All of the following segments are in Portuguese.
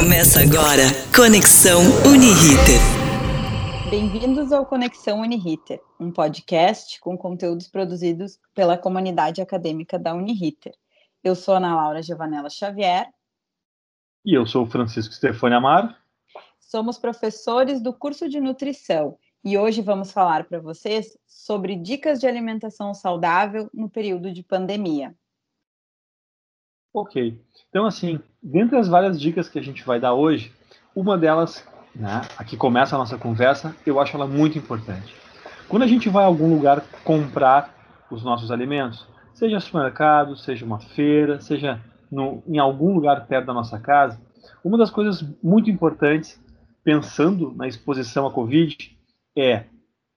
Começa agora Conexão Uniriter. Bem-vindos ao Conexão Uniriter, um podcast com conteúdos produzidos pela comunidade acadêmica da Uniriter. Eu sou Ana Laura Giovanella Xavier. E eu sou Francisco Stefani Amar. Somos professores do curso de nutrição e hoje vamos falar para vocês sobre dicas de alimentação saudável no período de pandemia. Ok. Então, assim, dentre as várias dicas que a gente vai dar hoje, uma delas, né, aqui começa a nossa conversa, eu acho ela muito importante. Quando a gente vai a algum lugar comprar os nossos alimentos, seja supermercado, seja uma feira, seja no, em algum lugar perto da nossa casa, uma das coisas muito importantes, pensando na exposição à Covid, é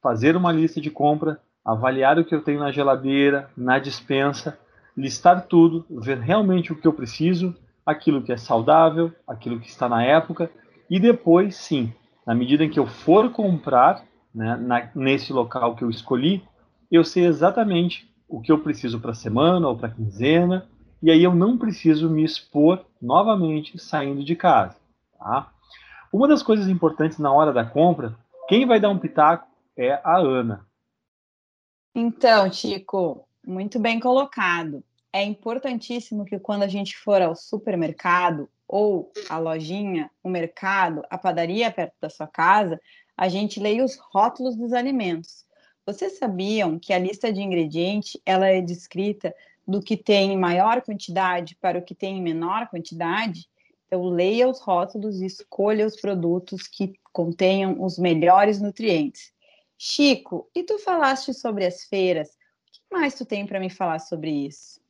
fazer uma lista de compra, avaliar o que eu tenho na geladeira, na dispensa, listar tudo, ver realmente o que eu preciso, aquilo que é saudável, aquilo que está na época, e depois, sim, na medida em que eu for comprar, né, na, nesse local que eu escolhi, eu sei exatamente o que eu preciso para semana ou para quinzena, e aí eu não preciso me expor novamente saindo de casa. Tá? Uma das coisas importantes na hora da compra, quem vai dar um pitaco é a Ana. Então, Chico, muito bem colocado. É importantíssimo que quando a gente for ao supermercado ou a lojinha, o mercado, a padaria perto da sua casa, a gente leia os rótulos dos alimentos. Vocês sabiam que a lista de ingredientes ela é descrita do que tem em maior quantidade para o que tem em menor quantidade? Então, leia os rótulos e escolha os produtos que contenham os melhores nutrientes. Chico, e tu falaste sobre as feiras? mais tu tem para me falar sobre isso?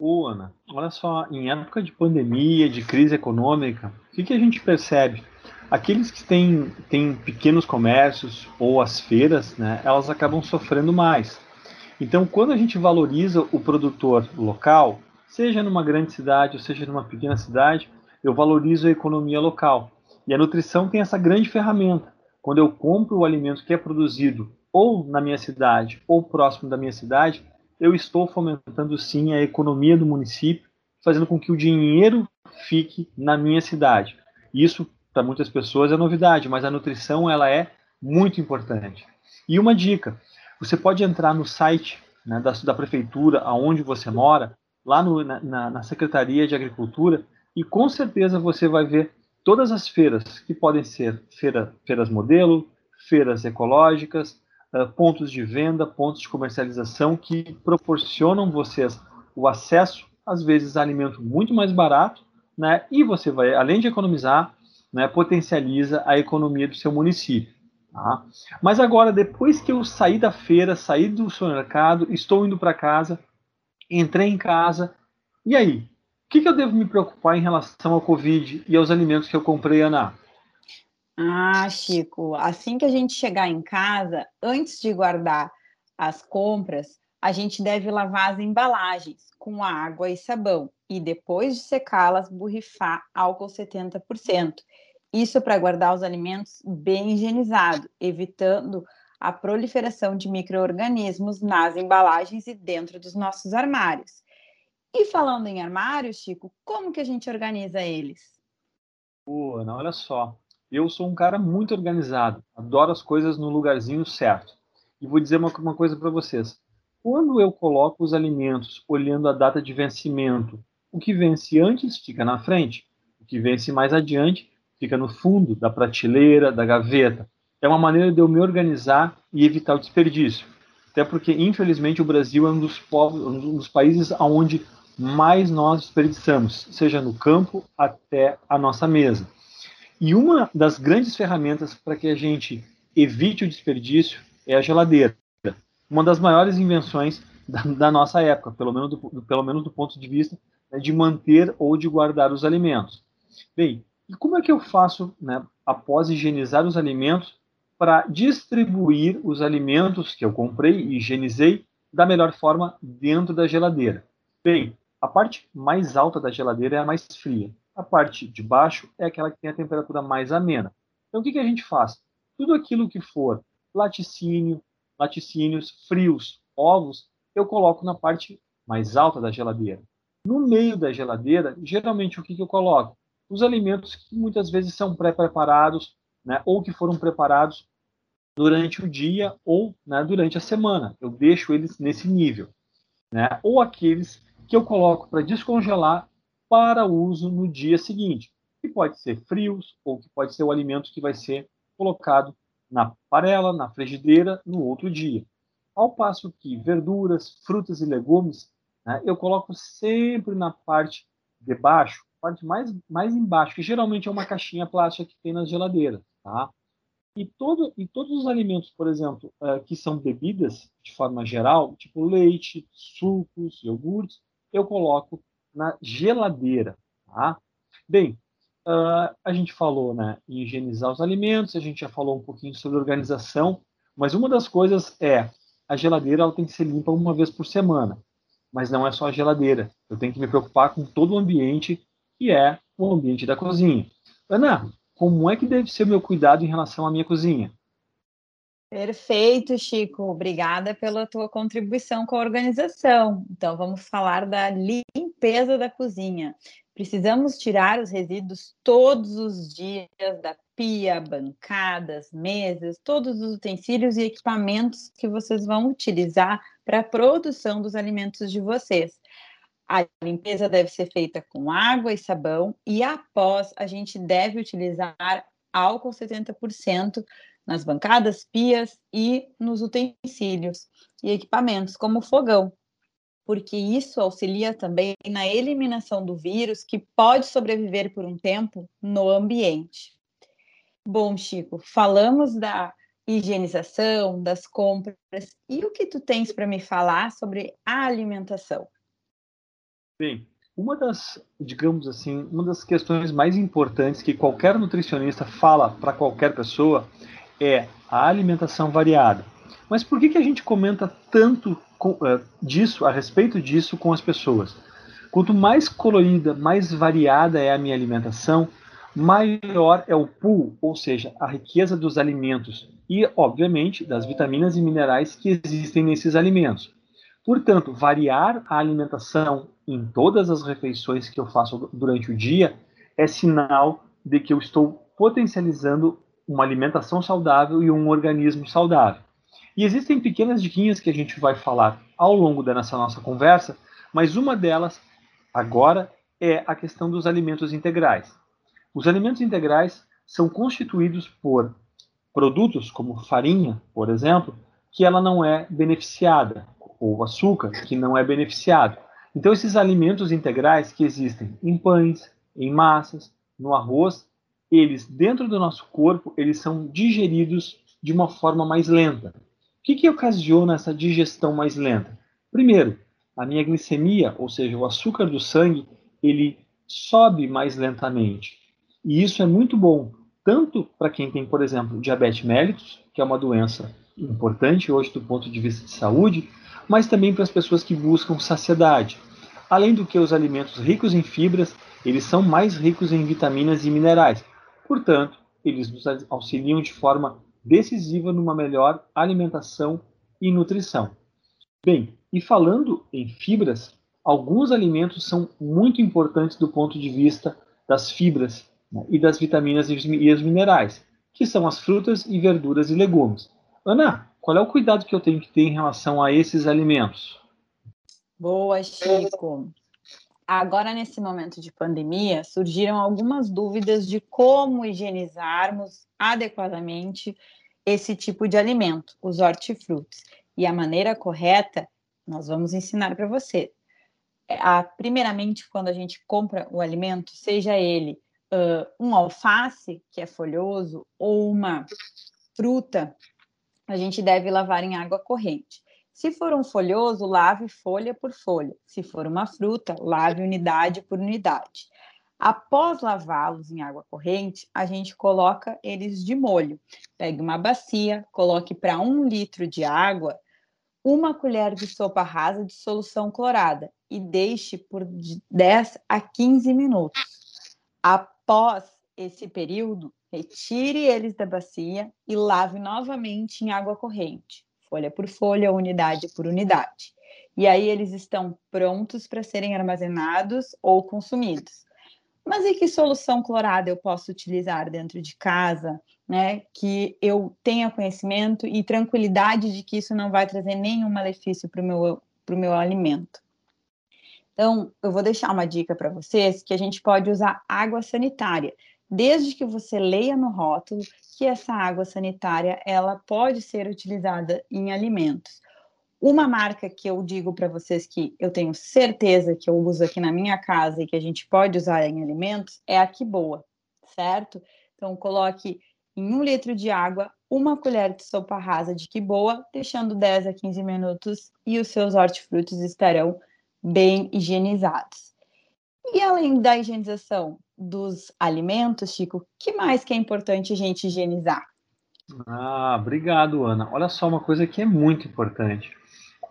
Ô, Ana, olha só, em época de pandemia, de crise econômica, o que, que a gente percebe? Aqueles que têm, têm pequenos comércios ou as feiras, né, elas acabam sofrendo mais. Então, quando a gente valoriza o produtor local, seja numa grande cidade ou seja numa pequena cidade, eu valorizo a economia local. E a nutrição tem essa grande ferramenta. Quando eu compro o alimento que é produzido ou na minha cidade ou próximo da minha cidade, eu estou fomentando sim a economia do município, fazendo com que o dinheiro fique na minha cidade. Isso para muitas pessoas é novidade, mas a nutrição ela é muito importante. E uma dica: você pode entrar no site né, da, da, prefeitura, aonde você mora, lá no, na, na Secretaria de Agricultura, e com certeza você vai ver todas as feiras, que podem ser feira, feiras modelo, feiras ecológicas, pontos de venda, pontos de comercialização que proporcionam vocês o acesso, às vezes, a alimento muito mais barato, né? E você vai, além de economizar, né, potencializa a economia do seu município. Tá? Mas agora, depois que eu saí da feira, saí do supermercado, estou indo para casa, entrei em casa, e aí? O que, que, eu devo me preocupar em relação ao Covid e aos alimentos que eu comprei, Ana? Ah, Chico, assim que a gente chegar em casa, antes de guardar as compras, a gente deve lavar as embalagens com água e sabão e depois de secá-las, borrifar álcool 70%. Isso para guardar os alimentos bem higienizados, evitando a proliferação de micro-organismos nas embalagens e dentro dos nossos armários. E falando em armários, Chico, como que a gente organiza eles? Ana, olha só. Eu sou um cara muito organizado, adoro as coisas no lugarzinho certo. E vou dizer uma, uma coisa para vocês. Quando eu coloco os alimentos olhando a data de vencimento, o que vence antes fica na frente, o que vence mais adiante fica no fundo da prateleira, da gaveta. É uma maneira de eu me organizar e evitar o desperdício. Até porque, infelizmente, o Brasil é um dos, povos, um dos países onde mais nós desperdiçamos, seja no campo até a nossa mesa. E uma das grandes ferramentas para que a gente evite o desperdício é a geladeira. Uma das maiores invenções da, da nossa época, pelo menos do, pelo menos do ponto de vista né, de manter ou de guardar os alimentos. Bem, e como é que eu faço, né, após higienizar os alimentos, para distribuir os alimentos que eu comprei e higienizei da melhor forma dentro da geladeira? Bem, a parte mais alta da geladeira é a mais fria. A parte de baixo é aquela que tem a temperatura mais amena. Então, o que, que a gente faz? Tudo aquilo que for laticínio, laticínios frios, ovos, eu coloco na parte mais alta da geladeira. No meio da geladeira, geralmente o que, que eu coloco? os alimentos que muitas vezes são pré-preparados, né, ou que foram preparados durante o dia ou né, durante a semana. Eu deixo eles nesse nível. Né, ou aqueles que eu coloco para descongelar para uso no dia seguinte, que pode ser frios ou que pode ser o alimento que vai ser colocado na panela, na frigideira no outro dia. Ao passo que verduras, frutas e legumes, né, eu coloco sempre na parte de baixo, parte mais, mais embaixo, que geralmente é uma caixinha plástica que tem nas geladeiras, tá? E, todo, e todos os alimentos, por exemplo, uh, que são bebidas de forma geral, tipo leite, sucos, iogurtes, eu coloco na geladeira, tá? Bem, uh, a gente falou né, em higienizar os alimentos, a gente já falou um pouquinho sobre organização, mas uma das coisas é a geladeira ela tem que ser limpa uma vez por semana. Mas não é só a geladeira. Eu tenho que me preocupar com todo o ambiente que é o ambiente da cozinha. Ana, como é que deve ser o meu cuidado em relação à minha cozinha? Perfeito, Chico. Obrigada pela tua contribuição com a organização. Então, vamos falar da limpeza da cozinha. Precisamos tirar os resíduos todos os dias da pia, bancadas, mesas, todos os utensílios e equipamentos que vocês vão utilizar para a produção dos alimentos de vocês. A limpeza deve ser feita com água e sabão e após a gente deve utilizar álcool 70% nas bancadas, pias e nos utensílios e equipamentos, como fogão, porque isso auxilia também na eliminação do vírus que pode sobreviver por um tempo no ambiente. Bom, Chico, falamos da higienização, das compras, e o que tu tens para me falar sobre a alimentação? Bem, uma das, digamos assim, uma das questões mais importantes que qualquer nutricionista fala para qualquer pessoa é a alimentação variada. Mas por que, que a gente comenta tanto com, uh, disso, a respeito disso com as pessoas? Quanto mais colorida, mais variada é a minha alimentação, maior é o pool, ou seja, a riqueza dos alimentos e, obviamente, das vitaminas e minerais que existem nesses alimentos. Portanto, variar a alimentação em todas as refeições que eu faço durante o dia é sinal de que eu estou potencializando uma alimentação saudável e um organismo saudável. E existem pequenas diquinhas que a gente vai falar ao longo dessa nossa conversa, mas uma delas agora é a questão dos alimentos integrais. Os alimentos integrais são constituídos por produtos como farinha, por exemplo, que ela não é beneficiada, ou açúcar, que não é beneficiado. Então, esses alimentos integrais que existem em pães, em massas, no arroz, eles, dentro do nosso corpo, eles são digeridos de uma forma mais lenta que, que ocasiona essa digestão mais lenta? Primeiro, a minha glicemia, ou seja, o açúcar do sangue, ele sobe mais lentamente. E isso é muito bom, tanto para quem tem, por exemplo, diabetes mellitus, que é uma doença importante hoje do ponto de vista de saúde, mas também para as pessoas que buscam saciedade. Além do que os alimentos ricos em fibras, eles são mais ricos em vitaminas e minerais. Portanto, eles nos auxiliam de forma decisiva numa melhor alimentação e nutrição. Bem, e falando em fibras, alguns alimentos são muito importantes do ponto de vista das fibras né, e das vitaminas e os minerais, que são as frutas e verduras e legumes. Ana, qual é o cuidado que eu tenho que ter em relação a esses alimentos? Boa, Chico. Agora, nesse momento de pandemia, surgiram algumas dúvidas de como higienizarmos adequadamente esse tipo de alimento, os hortifrutis. E a maneira correta, nós vamos ensinar para você. É, a, primeiramente, quando a gente compra o alimento, seja ele uh, um alface, que é folhoso, ou uma fruta, a gente deve lavar em água corrente. Se for um folhoso, lave folha por folha. Se for uma fruta, lave unidade por unidade. Após lavá-los em água corrente, a gente coloca eles de molho. Pegue uma bacia, coloque para um litro de água uma colher de sopa rasa de solução clorada e deixe por 10 a 15 minutos. Após esse período, retire eles da bacia e lave novamente em água corrente, folha por folha, unidade por unidade. E aí eles estão prontos para serem armazenados ou consumidos. Mas e que solução clorada eu posso utilizar dentro de casa, né? Que eu tenha conhecimento e tranquilidade de que isso não vai trazer nenhum malefício para o meu, meu alimento. Então, eu vou deixar uma dica para vocês que a gente pode usar água sanitária, desde que você leia no rótulo que essa água sanitária ela pode ser utilizada em alimentos. Uma marca que eu digo para vocês que eu tenho certeza que eu uso aqui na minha casa e que a gente pode usar em alimentos é a Que Boa, certo? Então, coloque em um litro de água uma colher de sopa rasa de Que Boa, deixando 10 a 15 minutos e os seus hortifrutos estarão bem higienizados. E além da higienização dos alimentos, Chico, que mais que é importante a gente higienizar? Ah, obrigado, Ana. Olha só uma coisa que é muito importante.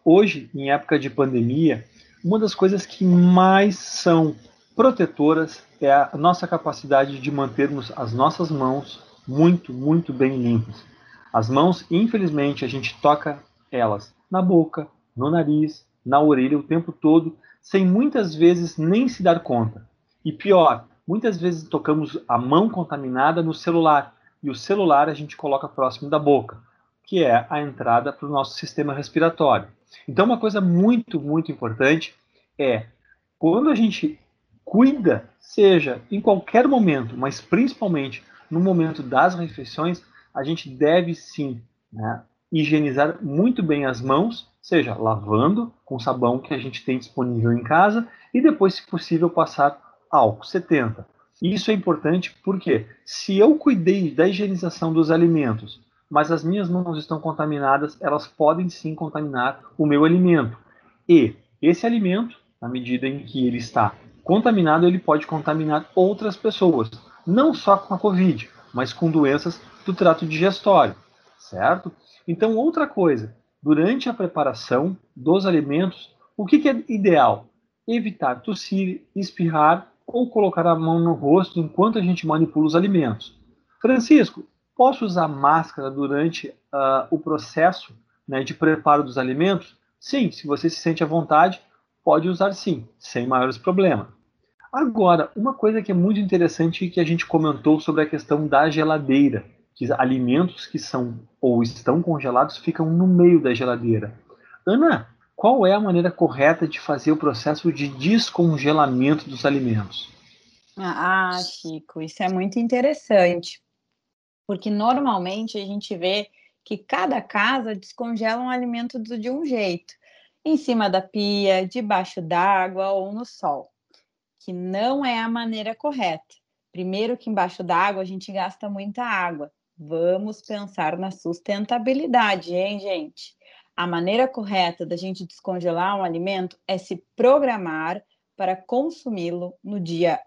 Hoje, em época de pandemia, uma das coisas que mais são protetoras é a nossa capacidade de mantermos as nossas mãos muito, muito bem limpas. As mãos, infelizmente, a gente toca elas na boca, no nariz, na orelha o tempo todo, sem muitas vezes nem se dar conta. E pior, muitas vezes tocamos a mão contaminada no celular, e o celular a gente coloca próximo da boca, que é a entrada para o nosso sistema respiratório. Então, uma coisa muito, muito importante é quando a gente cuida, seja em qualquer momento, mas principalmente no momento das refeições, a gente deve sim né, higienizar muito bem as mãos, seja lavando com sabão que a gente tem disponível em casa e depois, se possível, passar álcool 70. Isso é importante porque se eu cuidei da higienização dos alimentos, mas as minhas mãos estão contaminadas, elas podem sim contaminar o meu alimento. E esse alimento, na medida em que ele está contaminado, ele pode contaminar outras pessoas, não só com a Covid, mas com doenças do trato digestório, certo? Então, outra coisa, durante a preparação dos alimentos, o que, que é ideal? Evitar tossir, espirrar ou colocar a mão no rosto enquanto a gente manipula os alimentos. Francisco, posso usar máscara durante uh, o processo né, de preparo dos alimentos? Sim, se você se sente à vontade, pode usar sim, sem maiores problemas. Agora, uma coisa que é muito interessante que a gente comentou sobre a questão da geladeira que alimentos que são ou estão congelados ficam no meio da geladeira. Ana, qual é a maneira correta de fazer o processo de descongelamento dos alimentos? Ah, Chico, isso é muito interessante, porque normalmente a gente vê que cada casa descongela um alimento de um jeito, em cima da pia, debaixo d'água ou no sol, que não é a maneira correta. Primeiro que embaixo d'água a gente gasta muita água. Vamos pensar na sustentabilidade, hein, gente? A maneira correta da gente descongelar um alimento é se programar para consumi-lo no dia,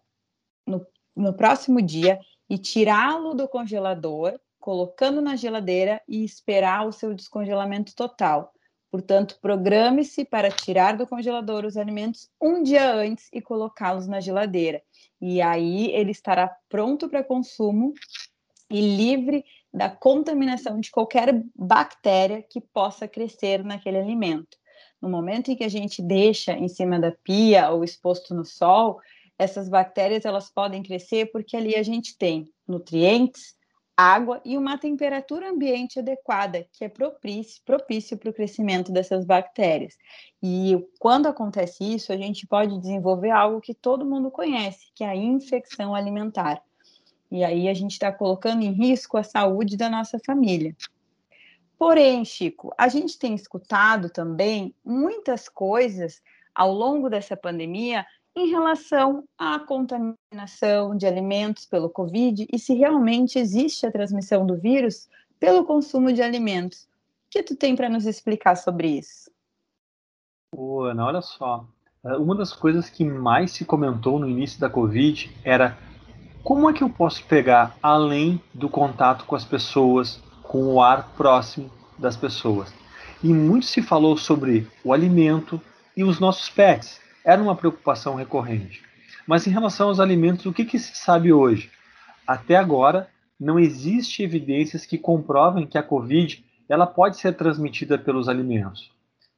no, no próximo dia e tirá-lo do congelador, colocando na geladeira e esperar o seu descongelamento total. Portanto, programe-se para tirar do congelador os alimentos um dia antes e colocá-los na geladeira. E aí ele estará pronto para consumo e livre da contaminação de qualquer bactéria que possa crescer naquele alimento. No momento em que a gente deixa em cima da pia ou exposto no sol, essas bactérias elas podem crescer porque ali a gente tem nutrientes, água e uma temperatura ambiente adequada, que é propício, propício para o crescimento dessas bactérias. E quando acontece isso, a gente pode desenvolver algo que todo mundo conhece, que é a infecção alimentar. E aí a gente está colocando em risco a saúde da nossa família. Porém, Chico, a gente tem escutado também muitas coisas ao longo dessa pandemia em relação à contaminação de alimentos pelo Covid e se realmente existe a transmissão do vírus pelo consumo de alimentos. O que tu tem para nos explicar sobre isso? Ô, Ana, olha só. Uma das coisas que mais se comentou no início da Covid era como é que eu posso pegar além do contato com as pessoas, com o ar próximo das pessoas? E muito se falou sobre o alimento e os nossos pets. Era uma preocupação recorrente. Mas em relação aos alimentos, o que, que se sabe hoje? Até agora, não existe evidências que comprovem que a Covid ela pode ser transmitida pelos alimentos.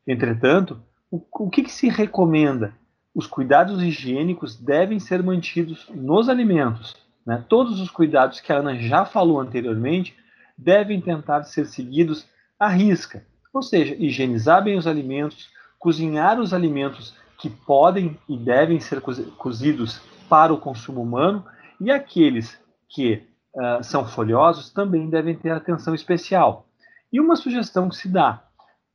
Entretanto, o, o que, que se recomenda? Os cuidados higiênicos devem ser mantidos nos alimentos. Né? Todos os cuidados que a Ana já falou anteriormente devem tentar ser seguidos à risca, ou seja, higienizar bem os alimentos, cozinhar os alimentos que podem e devem ser cozidos para o consumo humano e aqueles que uh, são folhosos também devem ter atenção especial. E uma sugestão que se dá: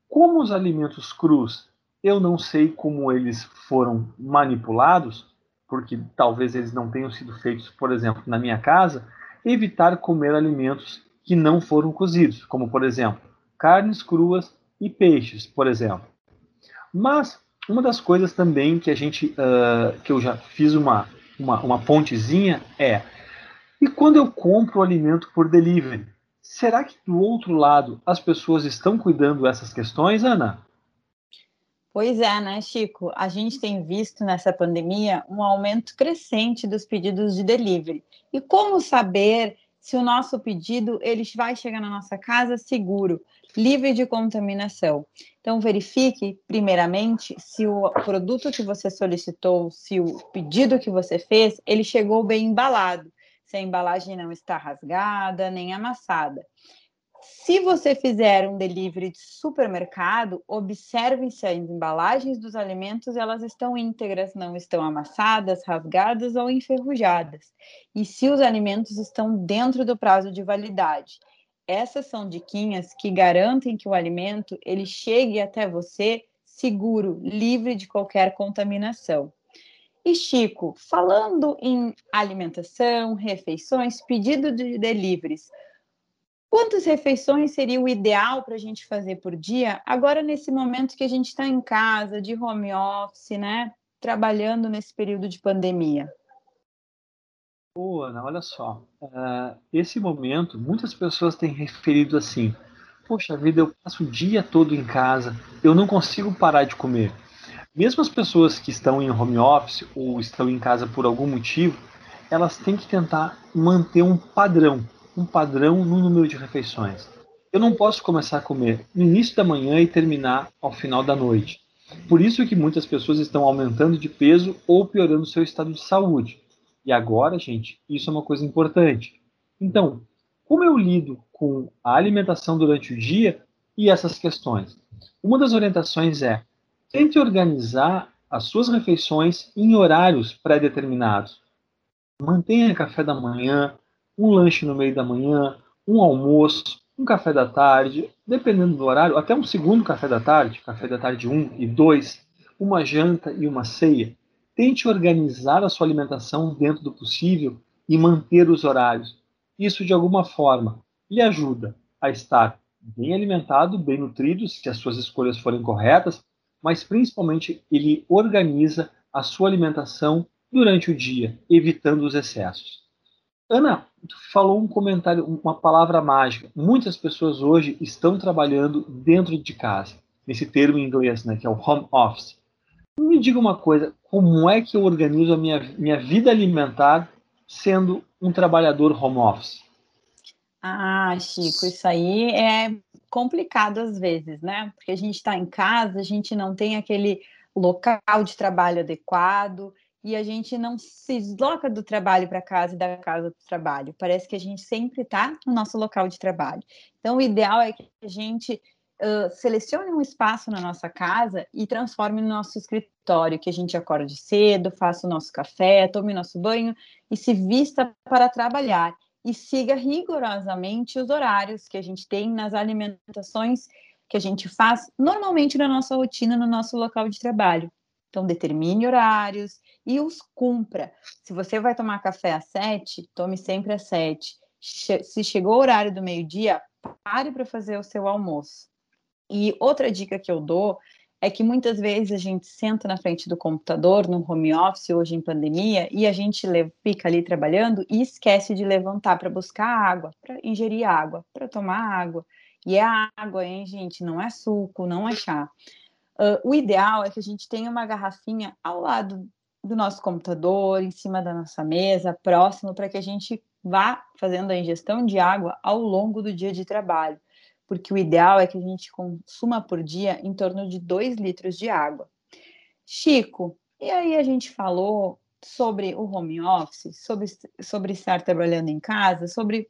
como os alimentos crus, eu não sei como eles foram manipulados, porque talvez eles não tenham sido feitos, por exemplo, na minha casa, evitar comer alimentos que não foram cozidos, como por exemplo, carnes cruas e peixes, por exemplo. Mas uma das coisas também que a gente, uh, que eu já fiz uma, uma, uma pontezinha é, e quando eu compro o alimento por delivery, será que do outro lado as pessoas estão cuidando dessas questões, Ana? Pois é, né, Chico? A gente tem visto nessa pandemia um aumento crescente dos pedidos de delivery. E como saber se o nosso pedido ele vai chegar na nossa casa seguro, livre de contaminação? Então verifique primeiramente se o produto que você solicitou, se o pedido que você fez, ele chegou bem embalado, se a embalagem não está rasgada nem amassada. Se você fizer um delivery de supermercado, observe se as embalagens dos alimentos elas estão íntegras, não estão amassadas, rasgadas ou enferrujadas. E se os alimentos estão dentro do prazo de validade. Essas são diquinhas que garantem que o alimento ele chegue até você seguro, livre de qualquer contaminação. E Chico, falando em alimentação, refeições, pedido de deliveries, Quantas refeições seria o ideal para a gente fazer por dia, agora nesse momento que a gente está em casa, de home office, né? Trabalhando nesse período de pandemia? Ô, Ana, olha só. Uh, esse momento, muitas pessoas têm referido assim: Poxa vida, eu passo o dia todo em casa, eu não consigo parar de comer. Mesmo as pessoas que estão em home office ou estão em casa por algum motivo, elas têm que tentar manter um padrão um padrão no número de refeições. Eu não posso começar a comer no início da manhã e terminar ao final da noite. Por isso que muitas pessoas estão aumentando de peso ou piorando seu estado de saúde. E agora, gente, isso é uma coisa importante. Então, como eu lido com a alimentação durante o dia e essas questões? Uma das orientações é: tente organizar as suas refeições em horários pré-determinados. Mantenha café da manhã, um lanche no meio da manhã, um almoço, um café da tarde, dependendo do horário, até um segundo café da tarde, café da tarde 1 um e 2, uma janta e uma ceia. Tente organizar a sua alimentação dentro do possível e manter os horários. Isso, de alguma forma, lhe ajuda a estar bem alimentado, bem nutrido, se as suas escolhas forem corretas, mas principalmente ele organiza a sua alimentação durante o dia, evitando os excessos. Ana, tu falou um comentário, uma palavra mágica. Muitas pessoas hoje estão trabalhando dentro de casa, nesse termo em inglês, né, que é o home office. Me diga uma coisa, como é que eu organizo a minha, minha vida alimentar sendo um trabalhador home office? Ah, Chico, isso aí é complicado às vezes, né? Porque a gente está em casa, a gente não tem aquele local de trabalho adequado, e a gente não se desloca do trabalho para casa e da casa para o trabalho. Parece que a gente sempre está no nosso local de trabalho. Então, o ideal é que a gente uh, selecione um espaço na nossa casa e transforme no nosso escritório, que a gente acorde cedo, faça o nosso café, tome nosso banho e se vista para trabalhar. E siga rigorosamente os horários que a gente tem nas alimentações que a gente faz normalmente na nossa rotina, no nosso local de trabalho. Então, determine horários e os cumpra. Se você vai tomar café às sete, tome sempre às sete. Se chegou o horário do meio-dia, pare para fazer o seu almoço. E outra dica que eu dou é que muitas vezes a gente senta na frente do computador, no home office, hoje em pandemia, e a gente fica ali trabalhando e esquece de levantar para buscar água, para ingerir água, para tomar água. E é água, hein, gente? Não é suco, não é chá. Uh, o ideal é que a gente tenha uma garrafinha ao lado do nosso computador, em cima da nossa mesa, próximo, para que a gente vá fazendo a ingestão de água ao longo do dia de trabalho, porque o ideal é que a gente consuma por dia em torno de 2 litros de água. Chico, E aí a gente falou sobre o home office, sobre, sobre estar trabalhando em casa, sobre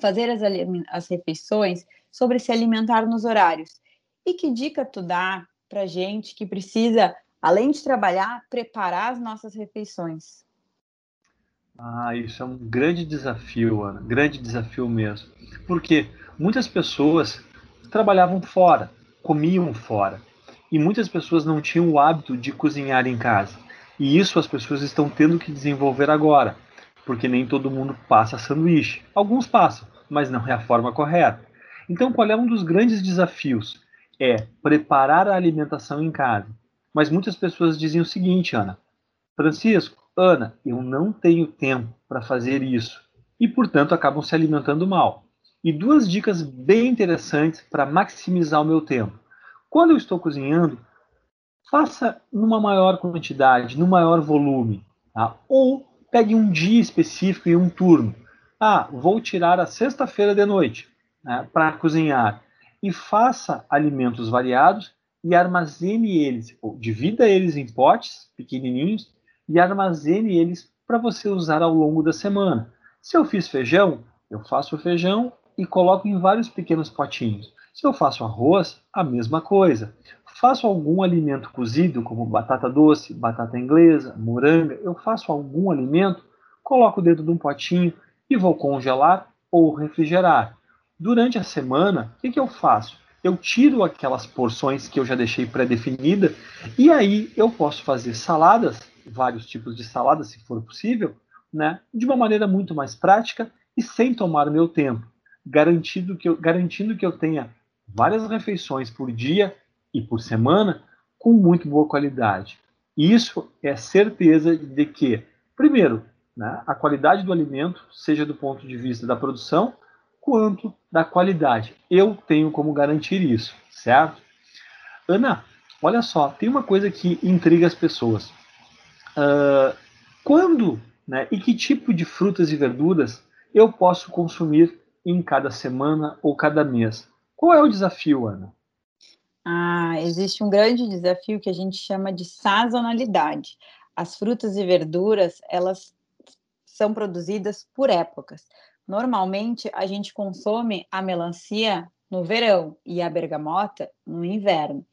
fazer as, as refeições, sobre se alimentar nos horários. E que dica tu dá para gente que precisa, além de trabalhar, preparar as nossas refeições? Ah, isso é um grande desafio, Ana, grande desafio mesmo. Porque muitas pessoas trabalhavam fora, comiam fora, e muitas pessoas não tinham o hábito de cozinhar em casa. E isso as pessoas estão tendo que desenvolver agora, porque nem todo mundo passa sanduíche. Alguns passam, mas não é a forma correta. Então, qual é um dos grandes desafios? É preparar a alimentação em casa. Mas muitas pessoas dizem o seguinte, Ana: Francisco, Ana, eu não tenho tempo para fazer isso. E, portanto, acabam se alimentando mal. E duas dicas bem interessantes para maximizar o meu tempo. Quando eu estou cozinhando, faça numa maior quantidade, no maior volume. Tá? Ou pegue um dia específico e um turno. Ah, vou tirar a sexta-feira de noite né, para cozinhar. E faça alimentos variados e armazene eles, ou divida eles em potes pequenininhos e armazene eles para você usar ao longo da semana. Se eu fiz feijão, eu faço o feijão e coloco em vários pequenos potinhos. Se eu faço arroz, a mesma coisa. Faço algum alimento cozido, como batata doce, batata inglesa, moranga, eu faço algum alimento, coloco dentro de um potinho e vou congelar ou refrigerar. Durante a semana, o que, que eu faço? Eu tiro aquelas porções que eu já deixei pré-definida e aí eu posso fazer saladas vários tipos de salada, se for possível, né, de uma maneira muito mais prática e sem tomar meu tempo, garantindo que eu, garantindo que eu tenha várias refeições por dia e por semana com muito boa qualidade. Isso é certeza de que, primeiro, né, a qualidade do alimento, seja do ponto de vista da produção, quanto da qualidade. Eu tenho como garantir isso, certo? Ana, olha só, tem uma coisa que intriga as pessoas. Uh, quando né, e que tipo de frutas e verduras eu posso consumir em cada semana ou cada mês? Qual é o desafio, Ana? Ah, existe um grande desafio que a gente chama de sazonalidade. As frutas e verduras, elas são produzidas por épocas. Normalmente, a gente consome a melancia no verão e a bergamota no inverno.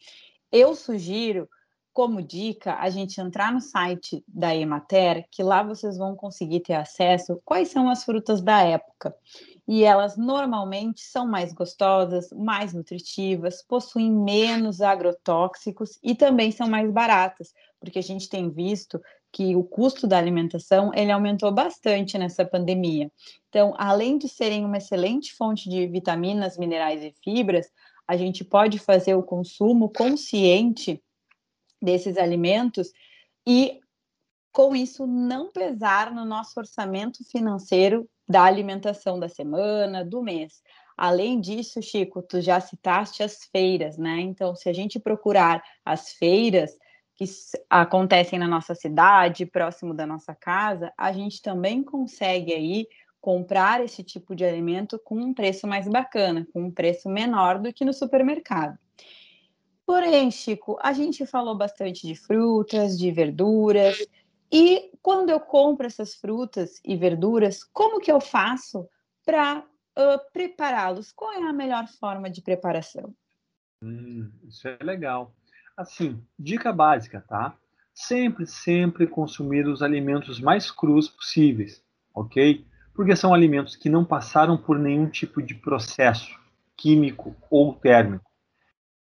Eu sugiro como dica a gente entrar no site da Emater, que lá vocês vão conseguir ter acesso quais são as frutas da época. E elas normalmente são mais gostosas, mais nutritivas, possuem menos agrotóxicos e também são mais baratas, porque a gente tem visto que o custo da alimentação ele aumentou bastante nessa pandemia. Então, além de serem uma excelente fonte de vitaminas, minerais e fibras, a gente pode fazer o consumo consciente desses alimentos e com isso não pesar no nosso orçamento financeiro da alimentação da semana, do mês. Além disso, Chico, tu já citaste as feiras, né? Então, se a gente procurar as feiras que acontecem na nossa cidade, próximo da nossa casa, a gente também consegue aí comprar esse tipo de alimento com um preço mais bacana, com um preço menor do que no supermercado. Porém, Chico, a gente falou bastante de frutas, de verduras, e quando eu compro essas frutas e verduras, como que eu faço para uh, prepará-los? Qual é a melhor forma de preparação? Hum, isso é legal. Assim, dica básica, tá? Sempre, sempre consumir os alimentos mais crus possíveis, ok? Porque são alimentos que não passaram por nenhum tipo de processo químico ou térmico.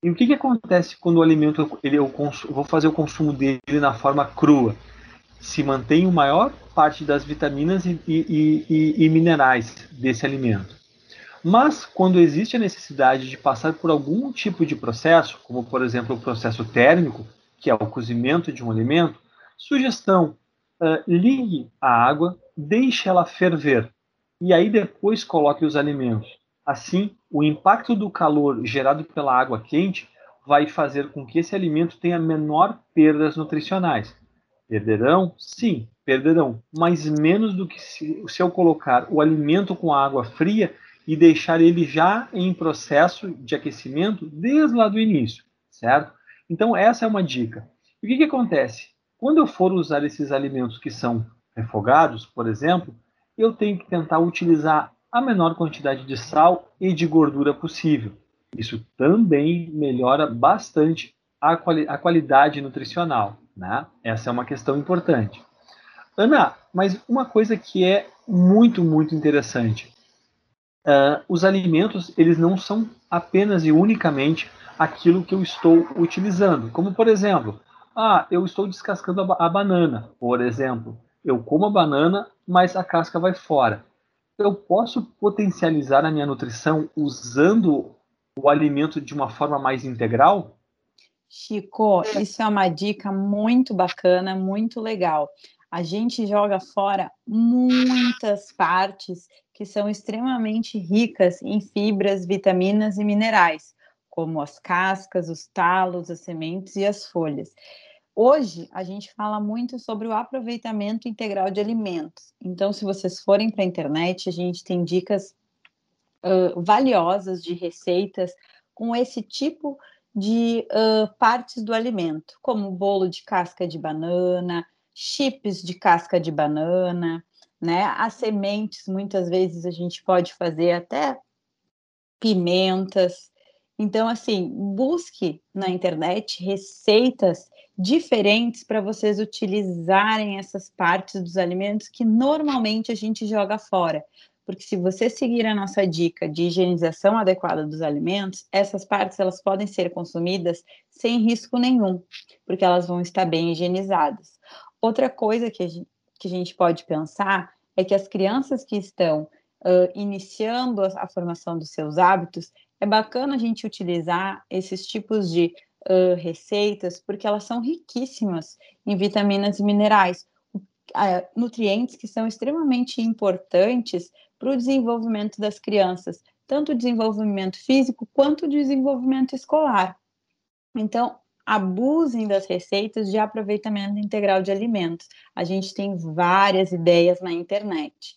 E o que, que acontece quando o alimento, ele, eu vou fazer o consumo dele na forma crua? Se mantém a maior parte das vitaminas e, e, e, e minerais desse alimento. Mas quando existe a necessidade de passar por algum tipo de processo, como por exemplo o processo térmico, que é o cozimento de um alimento, sugestão: uh, ligue a água, deixe ela ferver e aí depois coloque os alimentos. Assim, o impacto do calor gerado pela água quente vai fazer com que esse alimento tenha menor perdas nutricionais. Perderão? Sim, perderão, mas menos do que se, se eu colocar o alimento com água fria e deixar ele já em processo de aquecimento desde lá do início, certo? Então, essa é uma dica. E o que, que acontece? quando eu for usar esses alimentos que são refogados, por exemplo, eu tenho que tentar utilizar a menor quantidade de sal e de gordura possível. Isso também melhora bastante a, quali a qualidade nutricional. Né? Essa é uma questão importante. Ana, mas uma coisa que é muito, muito interessante. Uh, os alimentos, eles não são apenas e unicamente aquilo que eu estou utilizando. Como, por exemplo, ah, eu estou descascando a, a banana, por exemplo. Eu como a banana, mas a casca vai fora. Eu posso potencializar a minha nutrição usando o alimento de uma forma mais integral? Chico, isso é uma dica muito bacana, muito legal. A gente joga fora muitas partes que são extremamente ricas em fibras, vitaminas e minerais, como as cascas, os talos, as sementes e as folhas. Hoje a gente fala muito sobre o aproveitamento integral de alimentos. Então, se vocês forem para a internet, a gente tem dicas uh, valiosas de receitas com esse tipo de uh, partes do alimento, como bolo de casca de banana, chips de casca de banana, né? As sementes, muitas vezes a gente pode fazer até pimentas. Então, assim, busque na internet receitas diferentes para vocês utilizarem essas partes dos alimentos que normalmente a gente joga fora. Porque se você seguir a nossa dica de higienização adequada dos alimentos, essas partes elas podem ser consumidas sem risco nenhum, porque elas vão estar bem higienizadas. Outra coisa que a gente, que a gente pode pensar é que as crianças que estão uh, iniciando a, a formação dos seus hábitos, é bacana a gente utilizar esses tipos de uh, receitas, porque elas são riquíssimas em vitaminas e minerais, nutrientes que são extremamente importantes para o desenvolvimento das crianças, tanto o desenvolvimento físico quanto o desenvolvimento escolar. Então, abusem das receitas de aproveitamento integral de alimentos. A gente tem várias ideias na internet.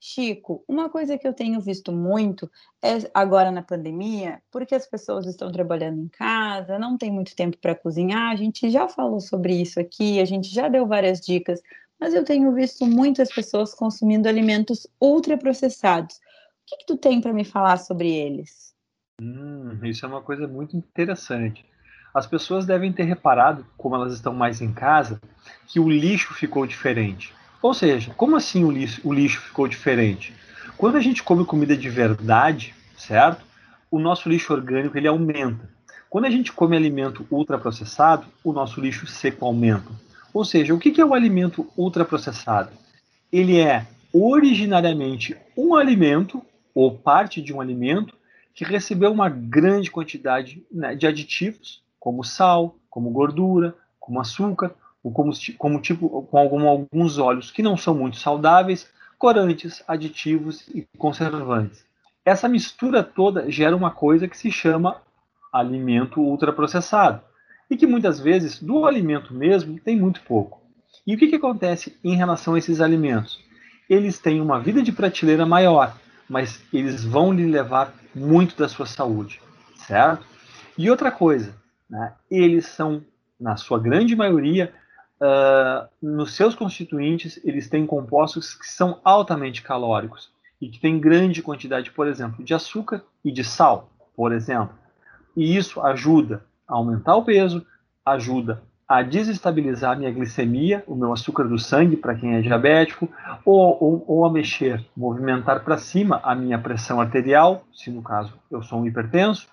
Chico, uma coisa que eu tenho visto muito é agora na pandemia, porque as pessoas estão trabalhando em casa, não tem muito tempo para cozinhar, a gente já falou sobre isso aqui, a gente já deu várias dicas, mas eu tenho visto muitas pessoas consumindo alimentos ultraprocessados. O que, que tu tem para me falar sobre eles? Hum, isso é uma coisa muito interessante. As pessoas devem ter reparado, como elas estão mais em casa, que o lixo ficou diferente. Ou seja, como assim o lixo, o lixo ficou diferente? Quando a gente come comida de verdade, certo? O nosso lixo orgânico ele aumenta. Quando a gente come alimento ultraprocessado, o nosso lixo seco aumenta. Ou seja, o que é o alimento ultraprocessado? Ele é originariamente um alimento ou parte de um alimento que recebeu uma grande quantidade né, de aditivos, como sal, como gordura, como açúcar ou como, como tipo com algum, alguns óleos que não são muito saudáveis, corantes, aditivos e conservantes. Essa mistura toda gera uma coisa que se chama alimento ultraprocessado e que muitas vezes do alimento mesmo tem muito pouco. E o que, que acontece em relação a esses alimentos? Eles têm uma vida de prateleira maior, mas eles vão lhe levar muito da sua saúde, certo? E outra coisa, né, eles são, na sua grande maioria, uh, nos seus constituintes, eles têm compostos que são altamente calóricos e que têm grande quantidade, por exemplo, de açúcar e de sal, por exemplo. E isso ajuda a aumentar o peso, ajuda a desestabilizar a minha glicemia, o meu açúcar do sangue para quem é diabético, ou, ou, ou a mexer, movimentar para cima a minha pressão arterial, se no caso eu sou um hipertenso,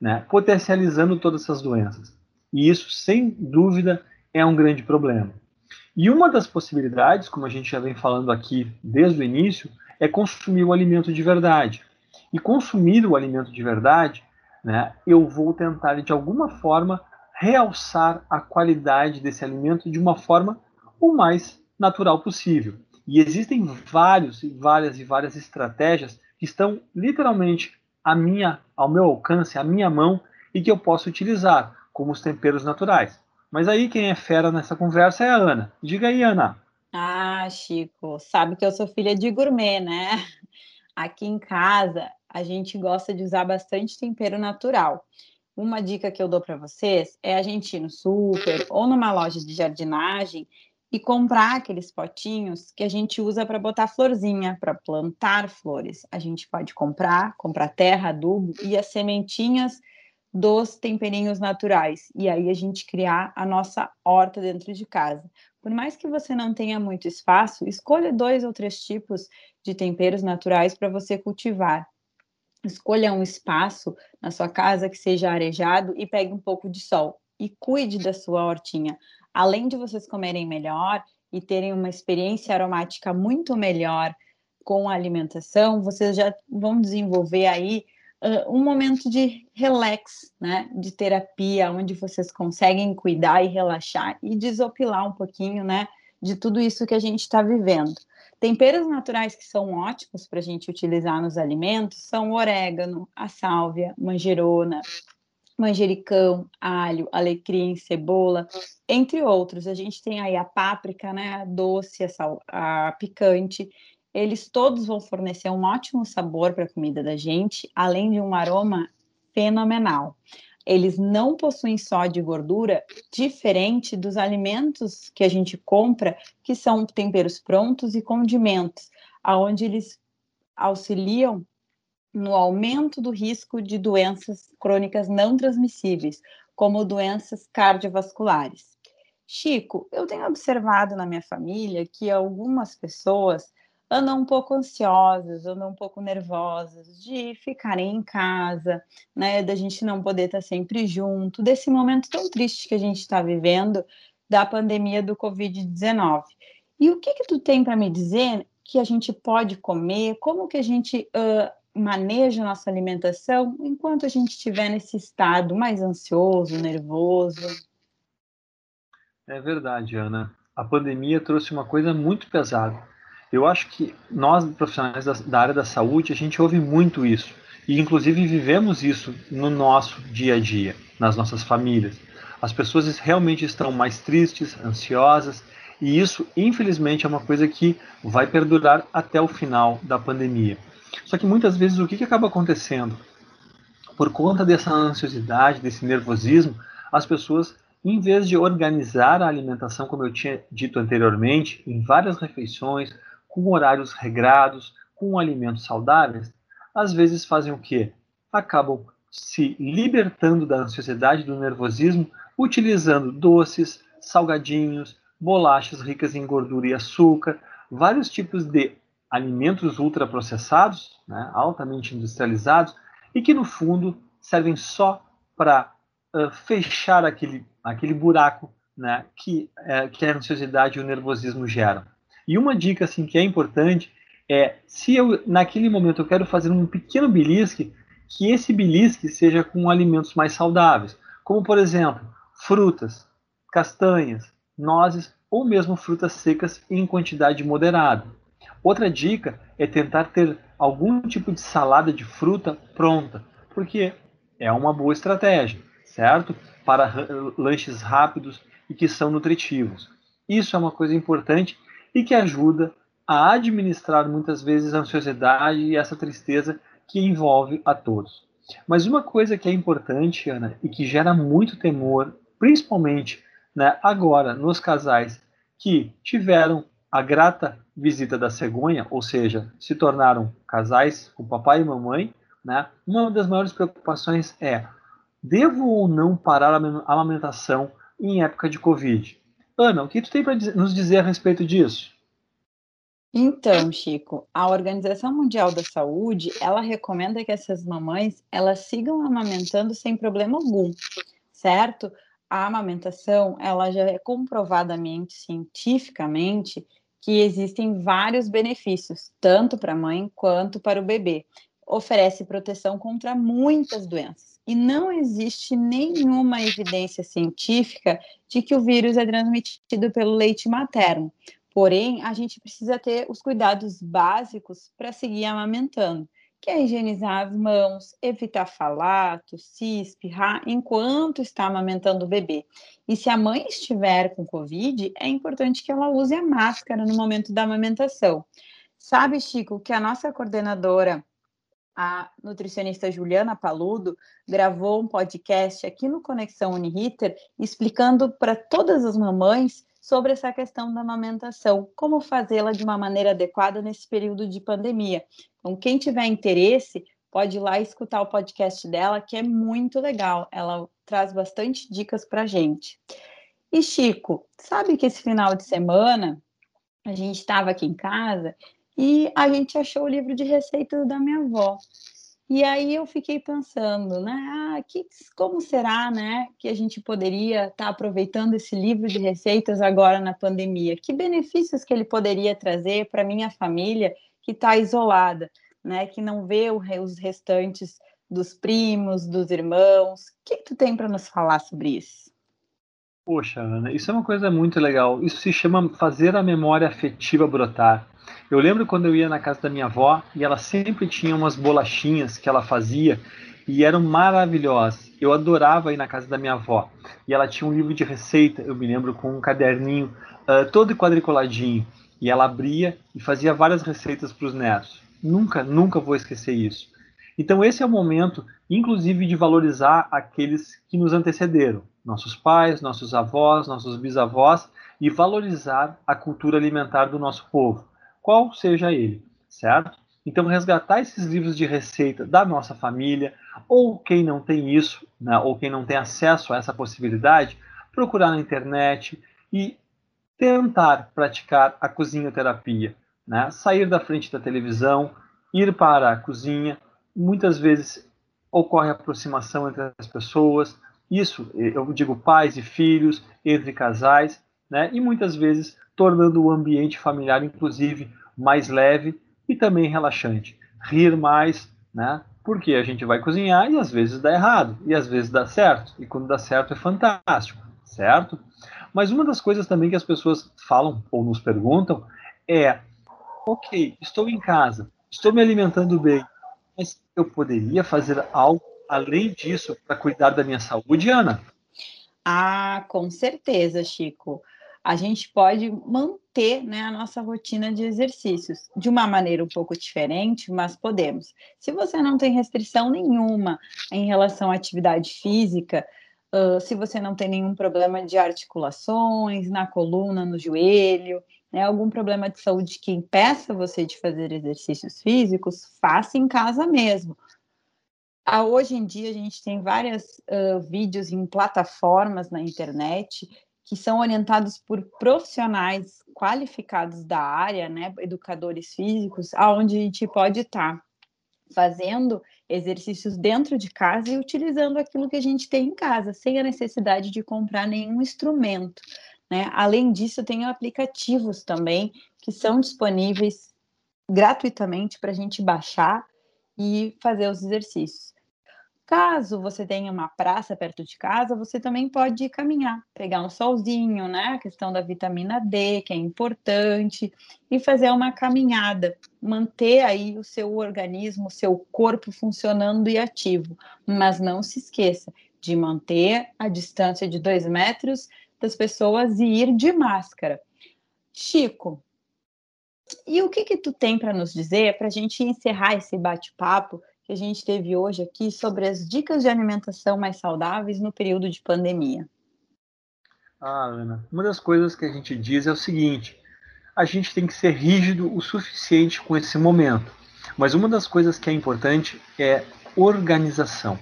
né, potencializando todas essas doenças. E isso, sem dúvida, é um grande problema. E uma das possibilidades, como a gente já vem falando aqui desde o início, é consumir o alimento de verdade. E consumir o alimento de verdade, né, eu vou tentar de alguma forma realçar a qualidade desse alimento de uma forma o mais natural possível. E existem vários várias e várias estratégias que estão literalmente à minha, ao meu alcance, à minha mão e que eu posso utilizar como os temperos naturais. Mas aí quem é fera nessa conversa é a Ana. Diga aí, Ana. Ah, Chico, sabe que eu sou filha de gourmet, né? Aqui em casa a gente gosta de usar bastante tempero natural. uma dica que eu dou para vocês é a gente ir no super ou numa loja de jardinagem e comprar aqueles potinhos que a gente usa para botar florzinha, para plantar flores. A gente pode comprar, comprar terra, adubo e as sementinhas dos temperinhos naturais. E aí a gente criar a nossa horta dentro de casa. Por mais que você não tenha muito espaço, escolha dois ou três tipos de temperos naturais para você cultivar. Escolha um espaço na sua casa que seja arejado e pegue um pouco de sol. E cuide da sua hortinha além de vocês comerem melhor e terem uma experiência aromática muito melhor com a alimentação, vocês já vão desenvolver aí uh, um momento de relax, né, de terapia, onde vocês conseguem cuidar e relaxar e desopilar um pouquinho, né, de tudo isso que a gente está vivendo. Temperos naturais que são ótimos para a gente utilizar nos alimentos são o orégano, a sálvia, manjerona, manjericão, alho, alecrim, cebola, entre outros. A gente tem aí a páprica, né, a doce, a, sal, a picante. Eles todos vão fornecer um ótimo sabor para a comida da gente, além de um aroma fenomenal. Eles não possuem sódio e gordura, diferente dos alimentos que a gente compra, que são temperos prontos e condimentos, aonde eles auxiliam no aumento do risco de doenças crônicas não transmissíveis, como doenças cardiovasculares. Chico, eu tenho observado na minha família que algumas pessoas andam um pouco ansiosas, andam um pouco nervosas de ficarem em casa, né, da gente não poder estar sempre junto, desse momento tão triste que a gente está vivendo da pandemia do Covid-19. E o que que tu tem para me dizer que a gente pode comer? Como que a gente uh, maneja nossa alimentação enquanto a gente estiver nesse estado mais ansioso, nervoso. É verdade, Ana. A pandemia trouxe uma coisa muito pesada. Eu acho que nós, profissionais da, da área da saúde, a gente ouve muito isso. E, inclusive, vivemos isso no nosso dia a dia, nas nossas famílias. As pessoas realmente estão mais tristes, ansiosas, e isso, infelizmente, é uma coisa que vai perdurar até o final da pandemia. Só que muitas vezes o que, que acaba acontecendo? Por conta dessa ansiosidade, desse nervosismo, as pessoas, em vez de organizar a alimentação, como eu tinha dito anteriormente, em várias refeições, com horários regrados, com alimentos saudáveis, às vezes fazem o quê? Acabam se libertando da ansiedade, do nervosismo, utilizando doces, salgadinhos, bolachas ricas em gordura e açúcar, vários tipos de alimentos ultraprocessados, né, altamente industrializados, e que no fundo servem só para uh, fechar aquele, aquele buraco né, que, uh, que a ansiosidade e o nervosismo geram. E uma dica assim, que é importante é, se eu naquele momento eu quero fazer um pequeno belisque, que esse belisque seja com alimentos mais saudáveis, como por exemplo, frutas, castanhas, nozes ou mesmo frutas secas em quantidade moderada. Outra dica é tentar ter algum tipo de salada de fruta pronta, porque é uma boa estratégia, certo? Para lanches rápidos e que são nutritivos. Isso é uma coisa importante e que ajuda a administrar muitas vezes a ansiedade e essa tristeza que envolve a todos. Mas uma coisa que é importante, Ana, e que gera muito temor, principalmente né, agora nos casais que tiveram a grata visita da cegonha, ou seja, se tornaram casais, o papai e mamãe, né? Uma das maiores preocupações é: devo ou não parar a amamentação em época de Covid? Ana, o que tu tem para nos dizer a respeito disso? Então, Chico, a Organização Mundial da Saúde, ela recomenda que essas mamães, elas sigam amamentando sem problema algum, certo? A amamentação, ela já é comprovadamente cientificamente que existem vários benefícios, tanto para a mãe quanto para o bebê. Oferece proteção contra muitas doenças. E não existe nenhuma evidência científica de que o vírus é transmitido pelo leite materno. Porém, a gente precisa ter os cuidados básicos para seguir amamentando que é higienizar as mãos, evitar falar, tossir, espirrar enquanto está amamentando o bebê. E se a mãe estiver com Covid, é importante que ela use a máscara no momento da amamentação. Sabe, Chico, que a nossa coordenadora a nutricionista Juliana Paludo gravou um podcast aqui no Conexão Uniriter explicando para todas as mamães sobre essa questão da amamentação, como fazê-la de uma maneira adequada nesse período de pandemia. Então, quem tiver interesse, pode ir lá escutar o podcast dela, que é muito legal. Ela traz bastante dicas para gente. E Chico, sabe que esse final de semana a gente estava aqui em casa e a gente achou o livro de receitas da minha avó. E aí eu fiquei pensando, né? Ah, que, como será, né, que a gente poderia estar tá aproveitando esse livro de receitas agora na pandemia? Que benefícios que ele poderia trazer para minha família que está isolada, né? Que não vê os restantes dos primos, dos irmãos. O que, que tu tem para nos falar sobre isso? Poxa, Ana, isso é uma coisa muito legal. Isso se chama fazer a memória afetiva brotar. Eu lembro quando eu ia na casa da minha avó e ela sempre tinha umas bolachinhas que ela fazia e eram maravilhosas. Eu adorava ir na casa da minha avó. E ela tinha um livro de receita, eu me lembro, com um caderninho uh, todo quadriculadinho. E ela abria e fazia várias receitas para os netos. Nunca, nunca vou esquecer isso. Então, esse é o momento, inclusive, de valorizar aqueles que nos antecederam, nossos pais, nossos avós, nossos bisavós, e valorizar a cultura alimentar do nosso povo qual seja ele, certo? Então, resgatar esses livros de receita da nossa família, ou quem não tem isso, né, ou quem não tem acesso a essa possibilidade, procurar na internet e tentar praticar a cozinhoterapia. Né? Sair da frente da televisão, ir para a cozinha, muitas vezes ocorre aproximação entre as pessoas, isso eu digo pais e filhos, entre casais, né? e muitas vezes tornando o ambiente familiar, inclusive, mais leve e também relaxante. Rir mais, né? Porque a gente vai cozinhar e às vezes dá errado, e às vezes dá certo, e quando dá certo é fantástico, certo? Mas uma das coisas também que as pessoas falam ou nos perguntam é: ok, estou em casa, estou me alimentando bem, mas eu poderia fazer algo além disso para cuidar da minha saúde, Ana? Ah, com certeza, Chico a gente pode manter né, a nossa rotina de exercícios de uma maneira um pouco diferente, mas podemos. Se você não tem restrição nenhuma em relação à atividade física, uh, se você não tem nenhum problema de articulações, na coluna, no joelho, né, algum problema de saúde que impeça você de fazer exercícios físicos, faça em casa mesmo. Ah, hoje em dia a gente tem vários uh, vídeos em plataformas na internet que são orientados por profissionais qualificados da área, né, educadores físicos, aonde a gente pode estar fazendo exercícios dentro de casa e utilizando aquilo que a gente tem em casa, sem a necessidade de comprar nenhum instrumento. Né? Além disso, tem aplicativos também que são disponíveis gratuitamente para a gente baixar e fazer os exercícios. Caso você tenha uma praça perto de casa, você também pode caminhar, pegar um solzinho, né? A questão da vitamina D, que é importante, e fazer uma caminhada, manter aí o seu organismo, o seu corpo funcionando e ativo. Mas não se esqueça de manter a distância de dois metros das pessoas e ir de máscara. Chico, e o que que tu tem para nos dizer para a gente encerrar esse bate-papo que a gente teve hoje aqui sobre as dicas de alimentação mais saudáveis no período de pandemia. Ah, Ana, uma das coisas que a gente diz é o seguinte: a gente tem que ser rígido o suficiente com esse momento. Mas uma das coisas que é importante é organização.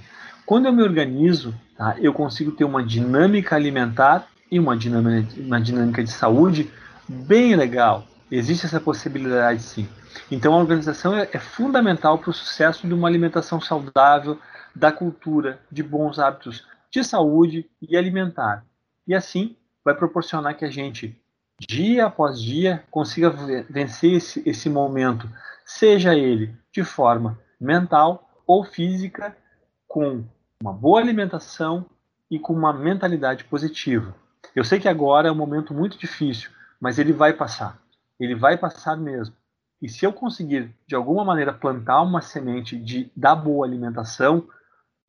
Quando eu me organizo, tá, eu consigo ter uma dinâmica alimentar e uma dinâmica, uma dinâmica de saúde bem legal. Existe essa possibilidade sim. Então, a organização é, é fundamental para o sucesso de uma alimentação saudável, da cultura, de bons hábitos de saúde e alimentar. E assim, vai proporcionar que a gente, dia após dia, consiga vencer esse, esse momento, seja ele de forma mental ou física, com uma boa alimentação e com uma mentalidade positiva. Eu sei que agora é um momento muito difícil, mas ele vai passar. Ele vai passar mesmo. E se eu conseguir, de alguma maneira, plantar uma semente de, da boa alimentação,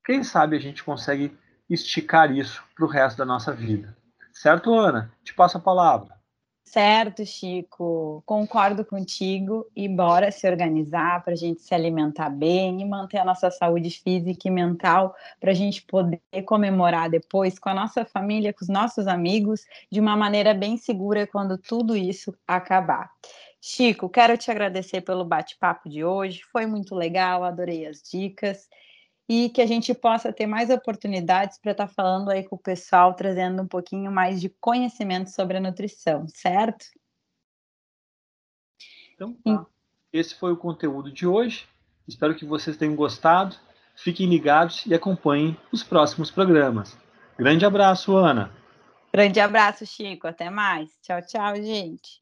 quem sabe a gente consegue esticar isso para o resto da nossa vida. Certo, Ana? Te passo a palavra. Certo, Chico. Concordo contigo e bora se organizar para a gente se alimentar bem e manter a nossa saúde física e mental para a gente poder comemorar depois com a nossa família, com os nossos amigos, de uma maneira bem segura quando tudo isso acabar. Chico, quero te agradecer pelo bate-papo de hoje. Foi muito legal, adorei as dicas e que a gente possa ter mais oportunidades para estar tá falando aí com o pessoal, trazendo um pouquinho mais de conhecimento sobre a nutrição, certo? Então tá. Esse foi o conteúdo de hoje. Espero que vocês tenham gostado. Fiquem ligados e acompanhem os próximos programas. Grande abraço, Ana. Grande abraço, Chico. Até mais. Tchau, tchau, gente.